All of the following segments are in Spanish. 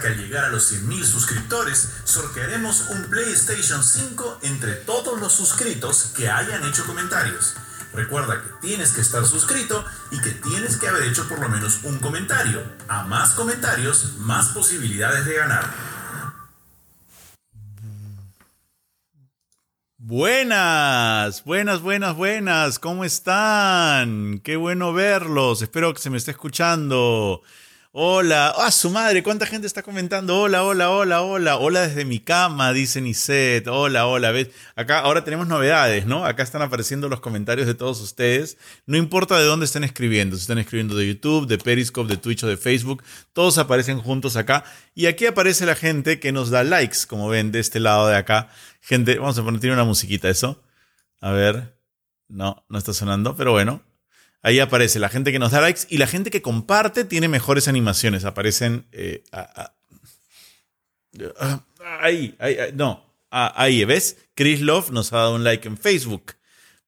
Que al llegar a los 100.000 suscriptores, sortearemos un PlayStation 5 entre todos los suscritos que hayan hecho comentarios. Recuerda que tienes que estar suscrito y que tienes que haber hecho por lo menos un comentario. A más comentarios, más posibilidades de ganar. Buenas, buenas, buenas, buenas. ¿Cómo están? Qué bueno verlos. Espero que se me esté escuchando. Hola, ah, su madre, cuánta gente está comentando. Hola, hola, hola, hola. Hola desde mi cama, dice Niset. Hola, hola. ¿Ves? Acá ahora tenemos novedades, ¿no? Acá están apareciendo los comentarios de todos ustedes. No importa de dónde estén escribiendo, si están escribiendo de YouTube, de Periscope, de Twitch o de Facebook, todos aparecen juntos acá. Y aquí aparece la gente que nos da likes, como ven de este lado de acá. Gente, vamos a poner, tiene una musiquita eso. A ver. No, no está sonando, pero bueno, Ahí aparece la gente que nos da likes y la gente que comparte tiene mejores animaciones. Aparecen. Eh, ahí, ahí, no. ahí, ¿ves? Chris Love nos ha dado un like en Facebook.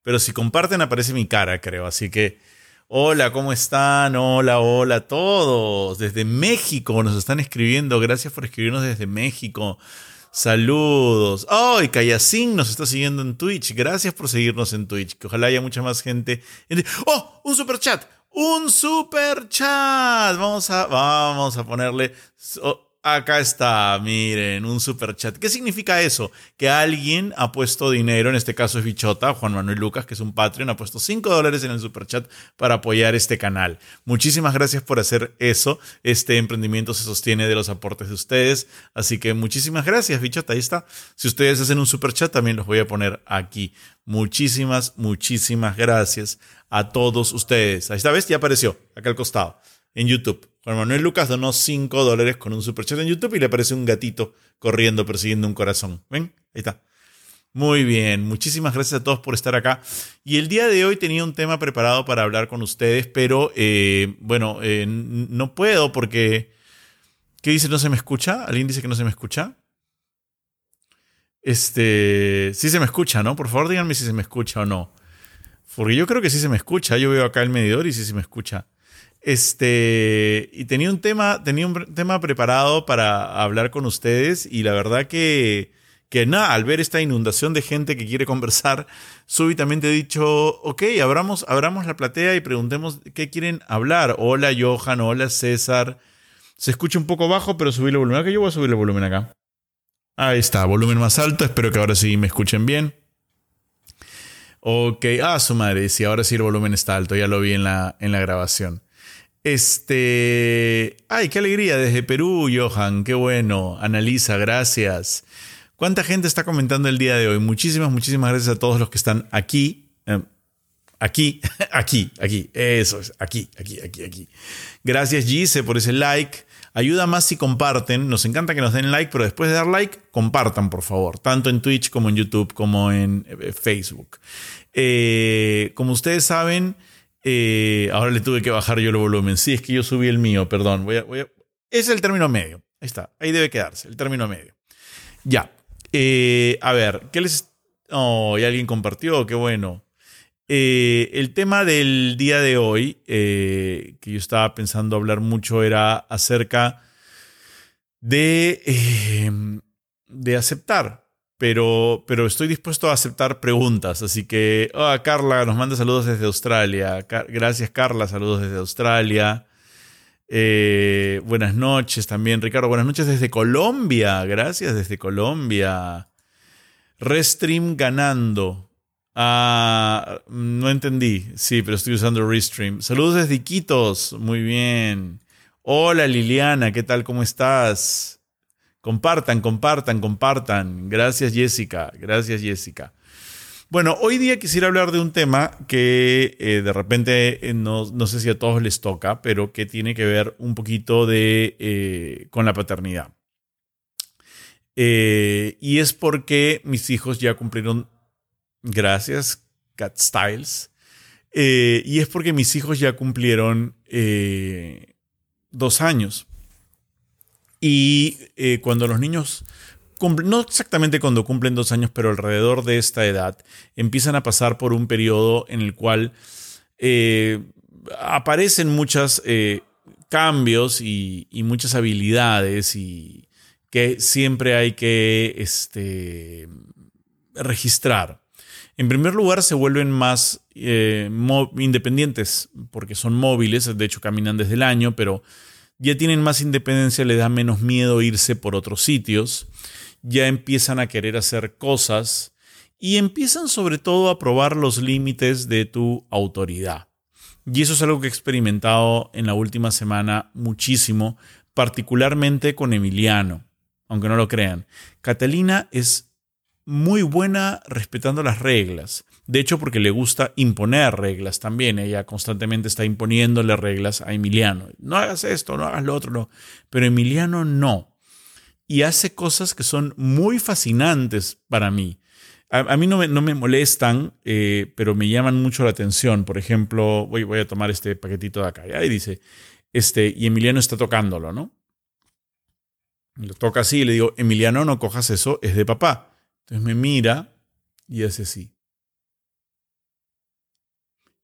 Pero si comparten, aparece mi cara, creo. Así que. Hola, ¿cómo están? Hola, hola a todos. Desde México nos están escribiendo. Gracias por escribirnos desde México. Saludos. ¡Ay! Oh, nos está siguiendo en Twitch. Gracias por seguirnos en Twitch. Que ojalá haya mucha más gente. ¡Oh! Un super chat. Un super chat. Vamos a, vamos a ponerle. Oh, Acá está, miren, un super chat. ¿Qué significa eso? Que alguien ha puesto dinero, en este caso es Bichota, Juan Manuel Lucas, que es un Patreon, ha puesto 5 dólares en el super chat para apoyar este canal. Muchísimas gracias por hacer eso. Este emprendimiento se sostiene de los aportes de ustedes. Así que muchísimas gracias, Bichota. Ahí está. Si ustedes hacen un super chat, también los voy a poner aquí. Muchísimas, muchísimas gracias a todos ustedes. Ahí está, ¿ves? Ya apareció, acá al costado, en YouTube. Juan Manuel Lucas donó 5 dólares con un superchat en YouTube y le aparece un gatito corriendo persiguiendo un corazón. ¿Ven? Ahí está. Muy bien, muchísimas gracias a todos por estar acá. Y el día de hoy tenía un tema preparado para hablar con ustedes, pero eh, bueno, eh, no puedo porque... ¿Qué dice? ¿No se me escucha? ¿Alguien dice que no se me escucha? Este, sí se me escucha, ¿no? Por favor díganme si se me escucha o no. Porque yo creo que sí se me escucha. Yo veo acá el medidor y sí se me escucha. Este, y tenía un tema, tenía un tema preparado para hablar con ustedes y la verdad que, que nada, al ver esta inundación de gente que quiere conversar, súbitamente he dicho, ok, abramos, abramos la platea y preguntemos qué quieren hablar. Hola Johan, hola César. Se escucha un poco bajo, pero subí el volumen. Acá yo voy a subir el volumen acá. Ahí está, volumen más alto. Espero que ahora sí me escuchen bien. Ok, ah, su madre, sí, ahora sí el volumen está alto, ya lo vi en la, en la grabación. Este. Ay, qué alegría desde Perú, Johan. Qué bueno. Analiza, gracias. ¿Cuánta gente está comentando el día de hoy? Muchísimas, muchísimas gracias a todos los que están aquí. Eh, aquí, aquí, aquí. Eso es. Aquí, aquí, aquí, aquí. Gracias, Gise, por ese like. Ayuda más si comparten. Nos encanta que nos den like, pero después de dar like, compartan, por favor. Tanto en Twitch como en YouTube, como en eh, Facebook. Eh, como ustedes saben. Eh, ahora le tuve que bajar yo el volumen. Sí, es que yo subí el mío, perdón. Es el término medio. Ahí está. Ahí debe quedarse, el término medio. Ya. Eh, a ver, ¿qué les... Oh, y alguien compartió, qué bueno. Eh, el tema del día de hoy, que yo estaba pensando hablar mucho, era acerca de, de aceptar pero, pero estoy dispuesto a aceptar preguntas. Así que, oh, Carla nos manda saludos desde Australia. gracias, Carla, saludos desde Australia. Eh, buenas noches también, Ricardo. Buenas noches desde Colombia. Gracias desde Colombia. Restream ganando. Ah, no entendí. Sí, pero estoy usando Restream. Saludos desde Iquitos. Muy bien. Hola Liliana, ¿qué tal? ¿Cómo estás? Compartan, compartan, compartan. Gracias Jessica, gracias Jessica. Bueno, hoy día quisiera hablar de un tema que eh, de repente eh, no, sé si a todos les toca, pero que tiene que ver un poquito de, eh, con la paternidad. y es porque mis hijos ya cumplieron, gracias, Cat Styles, y es porque mis hijos ya cumplieron dos años. Y eh, cuando los niños cumplen, no exactamente cuando cumplen dos años, pero alrededor de esta edad, empiezan a pasar por un periodo en el cual eh, aparecen muchas eh, cambios y, muchas habilidades y que siempre hay que este, registrar. En primer lugar, se vuelven más independientes porque son móviles, de hecho caminan desde el año, pero ya tienen más independencia, les da menos miedo irse por otros sitios, ya empiezan a querer hacer cosas y empiezan sobre todo a probar los límites de tu autoridad. Y eso es algo que he experimentado en la última semana muchísimo, particularmente con Emiliano, aunque no lo crean. Catalina es muy buena respetando las reglas. De hecho, porque le gusta imponer reglas también. Ella constantemente está imponiéndole reglas a Emiliano. No hagas esto, no hagas lo otro, no. Pero Emiliano no. Y hace cosas que son muy fascinantes para mí. A, mí no me, no me molestan, eh, pero me llaman mucho la atención. Por ejemplo, voy, voy a tomar este paquetito de acá. Y dice, este, y Emiliano está tocándolo, ¿no? lo toca así y le digo, Emiliano, no cojas eso, es de papá. Entonces me mira y hace así.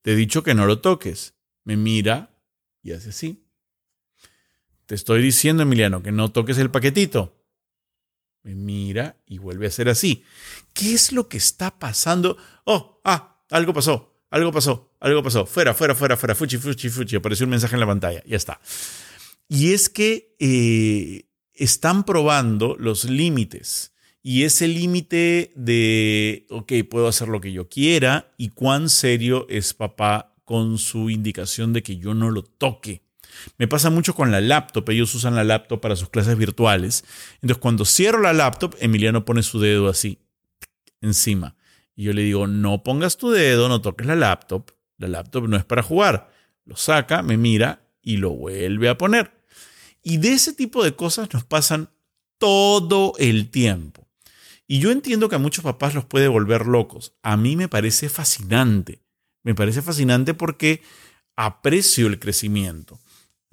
Te he dicho que no lo toques. Me mira y hace así. Te estoy diciendo, Emiliano, que no toques el paquetito. Me mira y vuelve a hacer así. ¿Qué es lo que está pasando? Oh, ah, algo pasó, algo pasó, algo pasó. Fuera, fuera, fuera, fuera, fuchi, fuchi, fuchi. Apareció un mensaje en la pantalla, ya está. Y es que eh, están probando los límites. Y ese límite de, ok, puedo hacer lo que yo quiera y cuán serio es papá con su indicación de que yo no lo toque. Me pasa mucho con la laptop. Ellos usan la laptop para sus clases virtuales. Entonces, cuando cierro la laptop, Emiliano pone su dedo así, encima. Y yo le digo, no pongas tu dedo, no toques la laptop. La laptop no es para jugar. Lo saca, me mira y lo vuelve a poner. Y de ese tipo de cosas nos pasan todo el tiempo. Y yo entiendo que a muchos papás los puede volver locos. A mí me parece fascinante. Me parece fascinante porque aprecio el crecimiento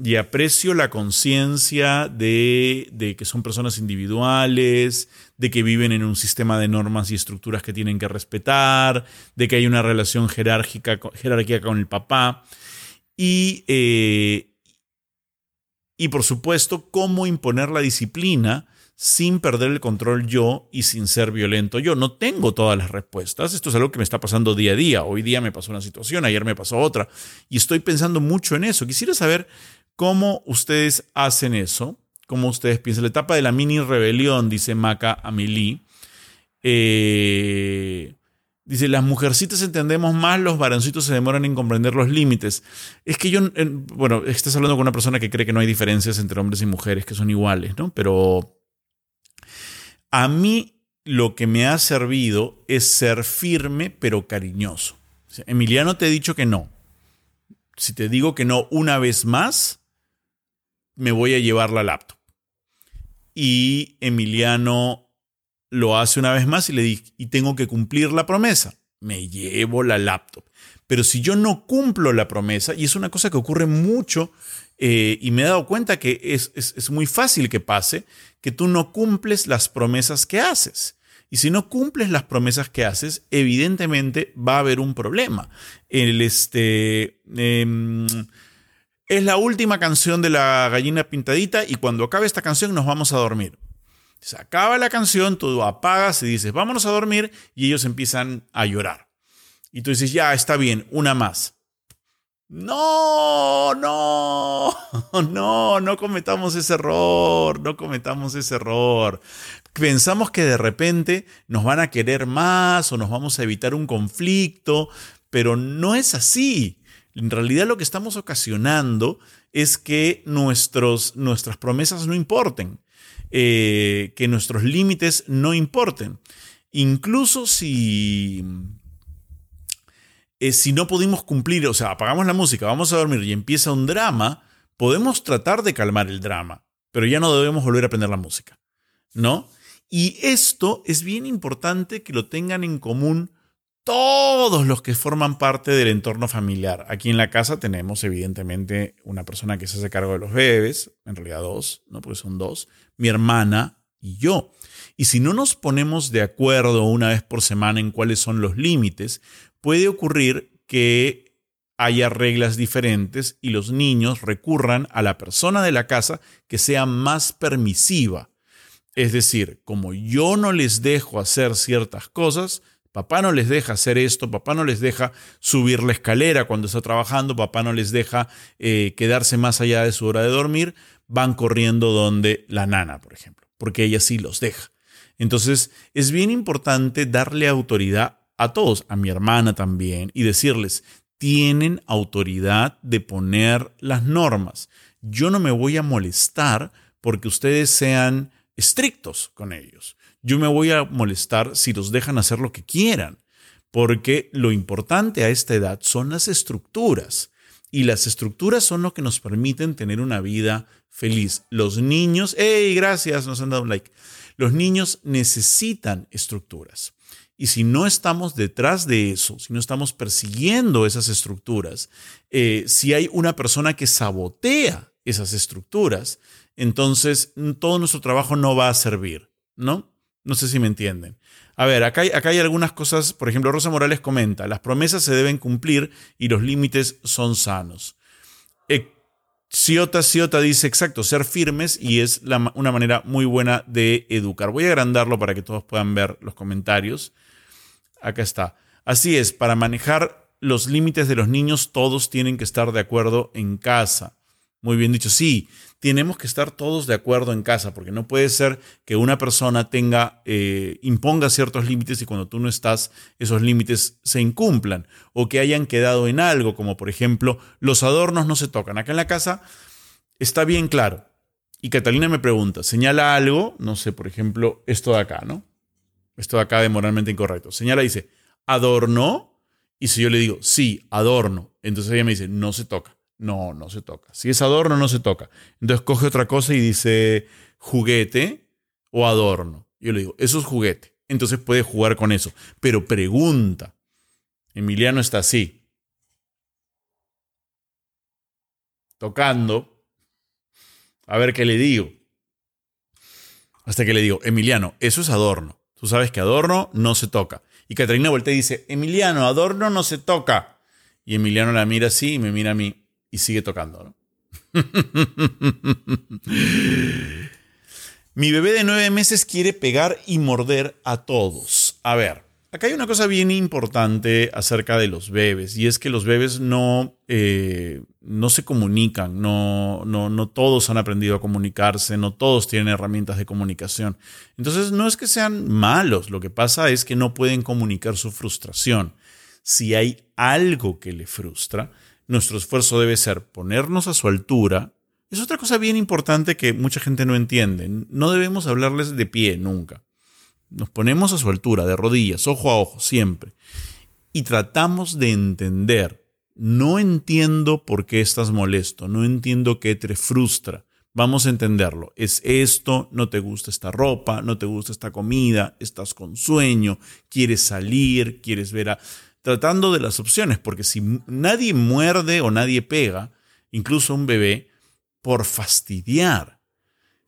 y aprecio la conciencia de, que son personas individuales, de que viven en un sistema de normas y estructuras que tienen que respetar, de que hay una relación jerárquica, jerárquica con el papá y, eh, y por supuesto cómo imponer la disciplina sin perder el control yo y sin ser violento yo. No tengo todas las respuestas. Esto es algo que me está pasando día a día. Hoy día me pasó una situación, ayer me pasó otra. Y estoy pensando mucho en eso. Quisiera saber ¿Cómo ustedes hacen eso? ¿Cómo ustedes piensan? La etapa de la mini rebelión, dice Maca Amelie. Eh, dice, las mujercitas entendemos más, los varoncitos se demoran en comprender los límites. Es que yo, bueno, estás hablando con una persona que cree que no hay diferencias entre hombres y mujeres, que son iguales, ¿no? Pero a mí lo que me ha servido es ser firme pero cariñoso. Emiliano te he dicho que no. Si te digo que no una vez más, me voy a llevar la laptop. Y Emiliano lo hace una vez más y le dice, y tengo que cumplir la promesa. Me llevo la laptop. Pero si yo no cumplo la promesa, y es una cosa que ocurre mucho, eh, y me he dado cuenta que es, es muy fácil que pase, que tú no cumples las promesas que haces. Y si no cumples las promesas que haces, evidentemente va a haber un problema. El, este, em, es la última canción de la gallina pintadita y cuando acabe esta canción nos vamos a dormir. Se acaba la canción, tú apagas y dices, vámonos a dormir y ellos empiezan a llorar. Y tú dices, ya, está bien, una más. No, no, no, no cometamos ese error, no cometamos ese error. Pensamos que de repente nos van a querer más o nos vamos a evitar un conflicto, pero no es así. En realidad lo que estamos ocasionando es que nuestros, nuestras promesas no importen, eh, que nuestros límites no importen. Incluso si, eh, si no pudimos cumplir, o sea, apagamos la música, vamos a dormir y empieza un drama, podemos tratar de calmar el drama, pero ya no debemos volver a aprender la música, ¿no? Y esto es bien importante que lo tengan en común todos los que forman parte del entorno familiar. Aquí en la casa tenemos evidentemente una persona que se hace cargo de los bebés, en realidad dos, ¿no? Porque son dos, mi hermana y yo. Y si no nos ponemos de acuerdo una vez por semana en cuáles son los límites, puede ocurrir que haya reglas diferentes y los niños recurran a la persona de la casa que sea más permisiva. Es decir, como yo no les dejo hacer ciertas cosas, papá no les deja hacer esto, papá no les deja subir la escalera cuando está trabajando, papá no les deja eh, quedarse más allá de su hora de dormir, van corriendo donde la nana, por ejemplo, porque ella sí los deja. Entonces, es bien importante darle autoridad a todos, a mi hermana también, y decirles, tienen autoridad de poner las normas. Yo no me voy a molestar porque ustedes sean estrictos con ellos. Yo me voy a molestar si los dejan hacer lo que quieran, porque lo importante a esta edad son las estructuras. Y las estructuras son lo que nos permiten tener una vida feliz. Los niños, ¡hey, gracias! Nos han dado un like. Los niños necesitan estructuras. Y si no estamos detrás de eso, si no estamos persiguiendo esas estructuras, eh, si hay una persona que sabotea esas estructuras, entonces todo nuestro trabajo no va a servir, ¿no? No sé si me entienden. A ver, acá hay, acá hay algunas cosas, por ejemplo, Rosa Morales comenta, las promesas se deben cumplir y los límites son sanos. Eh, Ciota Ciota dice, exacto, ser firmes y es una manera muy buena de educar. Voy a agrandarlo para que todos puedan ver los comentarios. Acá está. Así es, para manejar los límites de los niños todos tienen que estar de acuerdo en casa. Muy bien dicho, sí, tenemos que estar todos de acuerdo en casa, porque no puede ser que una persona tenga, eh, imponga ciertos límites y cuando tú no estás, esos límites se incumplan o que hayan quedado en algo, como por ejemplo, los adornos no se tocan. Acá en la casa está bien claro. Y Catalina me pregunta, señala algo, no sé, por ejemplo, esto de acá, ¿no? Esto de acá de moralmente incorrecto. Señala dice, adorno. Y si yo le digo, sí, adorno, entonces ella me dice, no se toca. No, no se toca. Si es adorno, no se toca. Entonces coge otra cosa y dice juguete o adorno. Yo le digo, eso es juguete. Entonces puede jugar con eso. Pero pregunta. Emiliano está así. Tocando. A ver qué le digo. Hasta que le digo, Emiliano, eso es adorno. Tú sabes que Adorno no se toca. Y Catarina voltea y dice, Emiliano, Adorno no se toca. Y Emiliano la mira así y me mira a mí y sigue tocando. Mi bebé de nueve meses quiere pegar y morder a todos. A ver, Acá hay una cosa bien importante acerca de los bebés y es que los bebés no, eh, no se comunican, no, no, no todos han aprendido a comunicarse, no todos tienen herramientas de comunicación. Entonces no es que sean malos, lo que pasa es que no pueden comunicar su frustración. Si hay algo que le frustra, nuestro esfuerzo debe ser ponernos a su altura. Es otra cosa bien importante que mucha gente no entiende. No debemos hablarles de pie nunca. Nos ponemos a su altura, de rodillas, ojo a ojo, siempre. Y tratamos de entender. No entiendo por qué estás molesto, no entiendo qué te frustra. Vamos a entenderlo. Es esto, no te gusta esta ropa, no te gusta esta comida, estás con sueño, quieres salir, quieres ver a... Tratando de las opciones, porque si nadie muerde o nadie pega, incluso un bebé, por fastidiar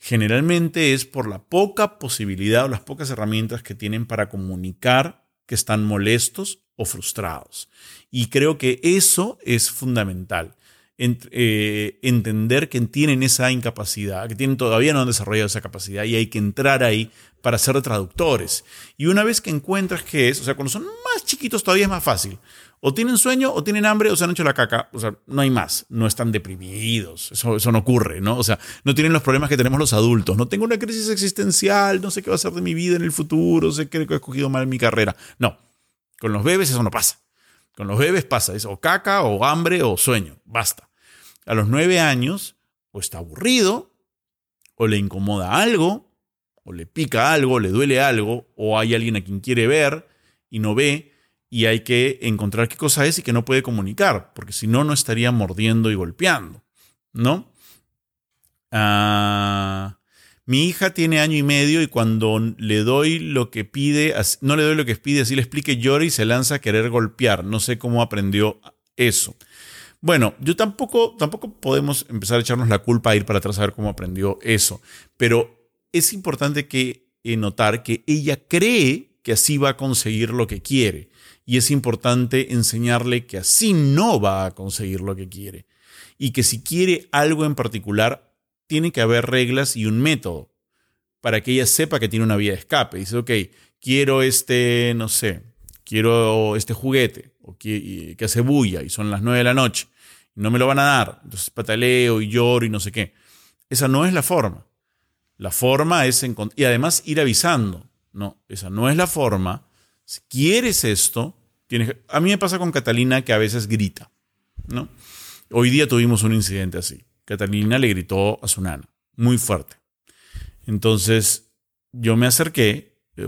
generalmente es por la poca posibilidad o las pocas herramientas que tienen para comunicar que están molestos o frustrados. Y creo que eso es fundamental. Eh, entender que tienen esa incapacidad, que tienen todavía no han desarrollado esa capacidad y hay que entrar ahí para ser traductores. Y una vez que encuentras qué es, o sea, cuando son más chiquitos todavía es más fácil. O tienen sueño, o tienen hambre, o se han hecho la caca. O sea, no hay más. No están deprimidos. Eso, no ocurre, ¿no? O sea, no tienen los problemas que tenemos los adultos. No tengo una crisis existencial, no sé qué va a ser de mi vida en el futuro, sé que he escogido mal mi carrera. No. Con los bebés eso no pasa. Con los bebés pasa. Es o caca, o hambre, o sueño. Basta. A los nueve años, o está aburrido, o le incomoda algo, o le pica algo, le duele algo, o hay alguien a quien quiere ver y no ve y hay que encontrar qué cosa es y que no puede comunicar, porque si no, no estaría mordiendo y golpeando, ¿no? Ah, mi hija tiene año y medio y cuando le doy lo que pide, no le doy lo que pide, así le explique, llora y se lanza a querer golpear. No sé cómo aprendió eso. Bueno, yo tampoco, tampoco podemos empezar a echarnos la culpa a ir para atrás a ver cómo aprendió eso, pero es importante que eh, notar que ella cree que así va a conseguir lo que quiere. Y es importante enseñarle que así no va a conseguir lo que quiere. Y que si quiere algo en particular, tiene que haber reglas y un método para que ella sepa que tiene una vía de escape. Dice, ok, quiero este, no sé, quiero este juguete, o que, que hace bulla y son las nueve de la noche, no me lo van a dar, entonces pataleo y lloro y no sé qué. Esa no es la forma. La forma es, y además ir avisando, no, esa no es la forma. Si quieres esto, tienes a mí me pasa con Catalina que a veces grita, ¿no? Hoy día tuvimos un incidente así. Catalina le gritó a su nana, muy fuerte. Entonces yo me acerqué eh,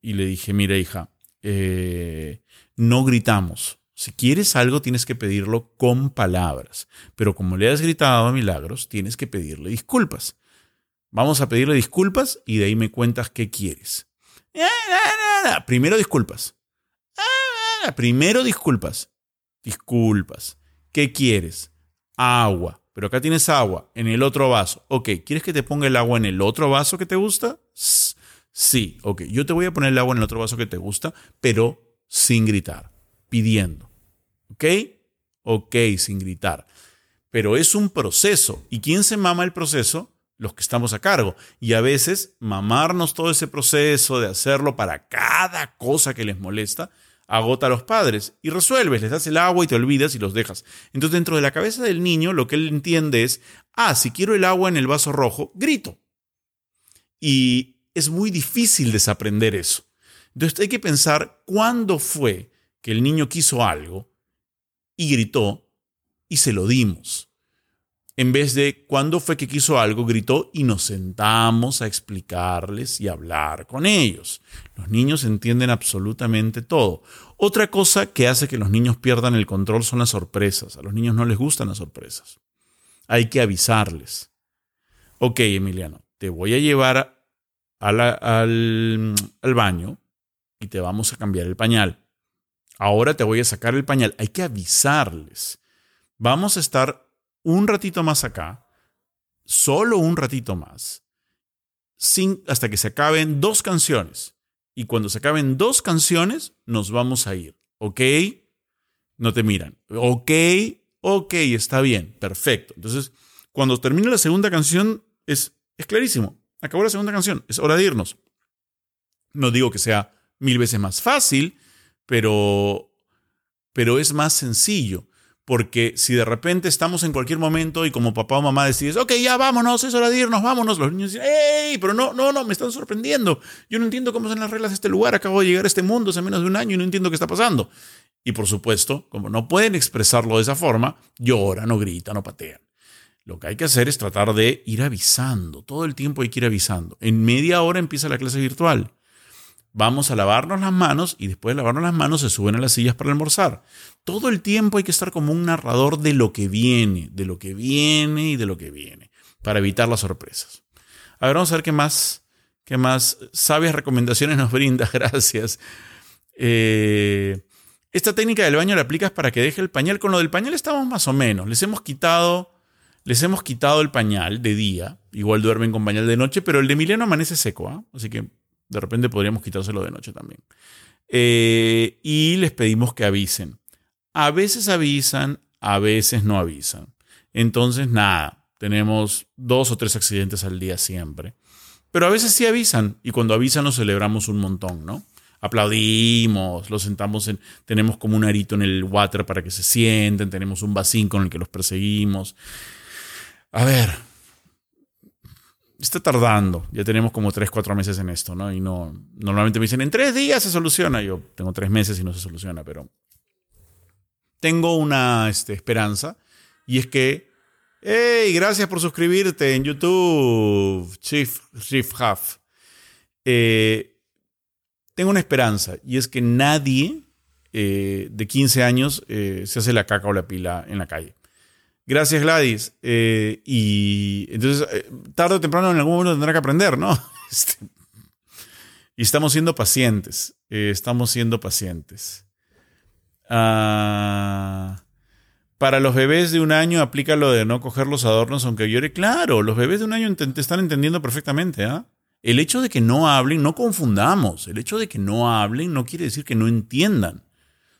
y le dije, mira hija, eh, no gritamos. Si quieres algo tienes que pedirlo con palabras, pero como le has gritado a Milagros, tienes que pedirle disculpas. Vamos a pedirle disculpas y de ahí me cuentas qué quieres. Primero disculpas. Primero disculpas. Disculpas. ¿Qué quieres? Agua. Pero acá tienes agua en el otro vaso. Ok, ¿quieres que te ponga el agua en el otro vaso que te gusta? Sí, ok. Yo te voy a poner el agua en el otro vaso que te gusta, pero sin gritar, pidiendo. ¿Ok? Ok, sin gritar. Pero es un proceso. ¿Y quién se mama el proceso? Los que estamos a cargo. Y a veces mamarnos todo ese proceso de hacerlo para cada cosa que les molesta agota a los padres y resuelves, les das el agua y te olvidas y los dejas. Entonces dentro de la cabeza del niño lo que él entiende es, ah, si quiero el agua en el vaso rojo, grito. Y es muy difícil desaprender eso. Entonces hay que pensar cuándo fue que el niño quiso algo y gritó y se lo dimos en vez de cuando fue que quiso algo, gritó y nos sentamos a explicarles y hablar con ellos. Los niños entienden absolutamente todo. Otra cosa que hace que los niños pierdan el control son las sorpresas. A los niños no les gustan las sorpresas. Hay que avisarles. Ok, Emiliano, te voy a llevar al, al baño y te vamos a cambiar el pañal. Ahora te voy a sacar el pañal. Hay que avisarles. Vamos a estar un ratito más acá, solo un ratito más, sin, hasta que se acaben dos canciones. Y cuando se acaben dos canciones, nos vamos a ir. ¿Ok? No te miran. ¿Ok? Ok, está bien, perfecto. Entonces, cuando termine la segunda canción, es, es clarísimo. Acabó la segunda canción, es hora de irnos. No digo que sea mil veces más fácil, pero, pero es más sencillo. Porque si de repente estamos en cualquier momento y como papá o mamá decides, ok, ya vámonos, es hora de irnos, vámonos, los niños dicen, ¡Ey! Pero no, no, no, me están sorprendiendo. Yo no entiendo cómo son las reglas de este lugar, acabo de llegar a este mundo hace menos de un año y no entiendo qué está pasando. Y por supuesto, como no pueden expresarlo de esa forma, lloran o gritan o patean. Lo que hay que hacer es tratar de ir avisando. Todo el tiempo hay que ir avisando. En media hora empieza la clase virtual vamos a lavarnos las manos y después de lavarnos las manos se suben a las sillas para almorzar. Todo el tiempo hay que estar como un narrador de lo que viene, de lo que viene y de lo que viene, para evitar las sorpresas. A ver, vamos a ver qué más, qué más sabias recomendaciones nos brinda. Gracias. Eh, esta técnica del baño la aplicas para que deje el pañal. Con lo del pañal estamos más o menos. Les hemos quitado, les hemos quitado el pañal de día. Igual duermen con pañal de noche, pero el de Emiliano amanece seco. ¿ah? Así que de repente podríamos quitárselo de noche también. Eh, y les pedimos que avisen. A veces avisan, a veces no avisan. Entonces, nada, tenemos dos o tres accidentes al día siempre. Pero a veces sí avisan y cuando avisan nos celebramos un montón, ¿no? Aplaudimos, los sentamos en, tenemos como un arito en el water para que se sienten, tenemos un vasín con el que los perseguimos. A ver, está tardando. Ya tenemos como 3, 4 meses en esto, ¿no? Y no, normalmente me dicen, en tres días se soluciona. Yo tengo tres meses y no se soluciona, pero tengo una este, esperanza. Y es que, hey, gracias por suscribirte en YouTube, Chief, Chief Huff. Eh, tengo una esperanza y es que nadie eh, de 15 años eh, se hace la caca o la pila en la calle. Gracias, Gladys. Eh, y entonces, eh, tarde o temprano en algún momento tendrá que aprender, ¿no? Este, y estamos siendo pacientes. Eh, estamos siendo pacientes. Ah, para los bebés de un año aplica lo de no coger los adornos aunque llore. Claro, los bebés de un año te están entendiendo perfectamente. ¿ah? El hecho de que no hablen, no confundamos, el hecho de que no hablen no quiere decir que no entiendan.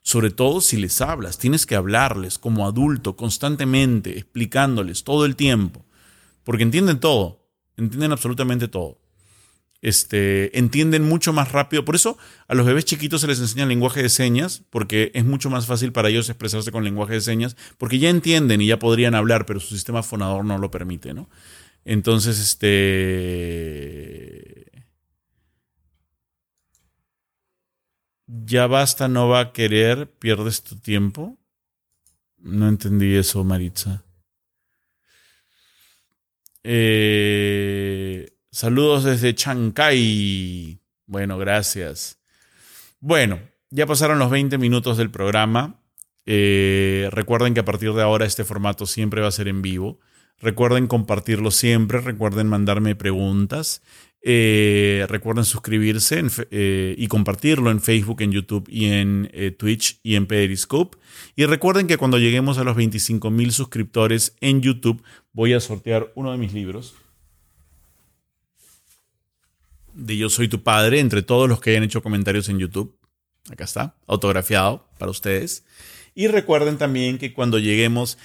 Sobre todo si les hablas, tienes que hablarles como adulto constantemente, explicándoles todo el tiempo, porque entienden todo, entienden absolutamente todo. Este, entienden mucho más rápido. Por eso a los bebés chiquitos se les enseña lenguaje de señas, porque es mucho más fácil para ellos expresarse con lenguaje de señas, porque ya entienden y ya podrían hablar, pero su sistema fonador no lo permite, ¿no? Entonces, este... Ya basta, no va a querer, pierdes tu tiempo. No entendí eso, Maritza. Eh, saludos desde Chancay. Bueno, gracias. Bueno, ya pasaron los 20 minutos del programa. Eh, recuerden que a partir de ahora este formato siempre va a ser en vivo. Recuerden compartirlo siempre, recuerden mandarme preguntas, eh, recuerden suscribirse eh, y compartirlo en Facebook, en YouTube y en eh, Twitch y en Periscope. Y recuerden que cuando lleguemos a los 25 mil suscriptores en YouTube voy a sortear uno de mis libros de Yo Soy Tu Padre entre todos los que hayan hecho comentarios en YouTube. Acá está, autografiado para ustedes. Y recuerden también que cuando lleguemos...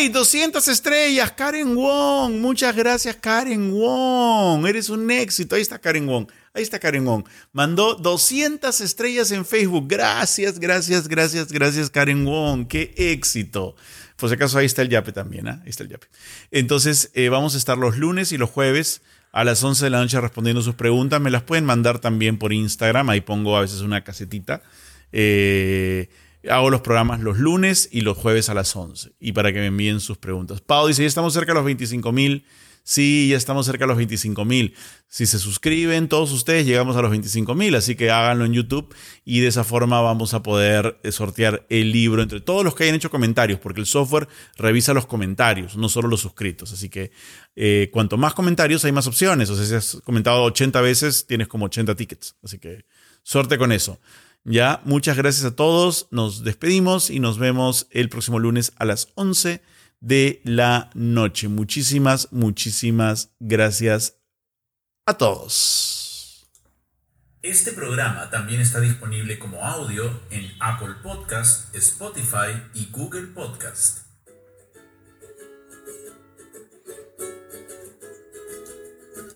¡Hey! 200 estrellas, Karen Wong. Muchas gracias, Karen Wong. Eres un éxito. Ahí está Karen Wong. Ahí está Karen Wong. Mandó 200 estrellas en Facebook. Gracias, gracias, gracias, gracias, Karen Wong. ¡Qué éxito! Por si acaso, ahí está el yape también. ¿eh? Ahí está el yape. Entonces, eh, vamos a estar los lunes y los jueves a las 11 de la noche respondiendo sus preguntas. Me las pueden mandar también por Instagram. Ahí pongo a veces una casetita. Eh Hago los programas los lunes y los jueves a las 11 y para que me envíen sus preguntas. Pau dice, ya estamos cerca de los 25 mil. Sí, ya estamos cerca de los 25 mil. Si se suscriben todos ustedes, llegamos a los 25 mil, así que háganlo en YouTube y de esa forma vamos a poder eh, sortear el libro entre todos los que hayan hecho comentarios, porque el software revisa los comentarios, no solo los suscritos. Así que eh, cuanto más comentarios, hay más opciones. O sea, si has comentado 80 veces, tienes como 80 tickets. Así que suerte con eso. Ya, muchas gracias a todos. Nos despedimos y nos vemos el próximo lunes a las 11 de la noche. Muchísimas, muchísimas gracias a todos. Este programa también está disponible como audio en Apple Podcast, Spotify y Google Podcast.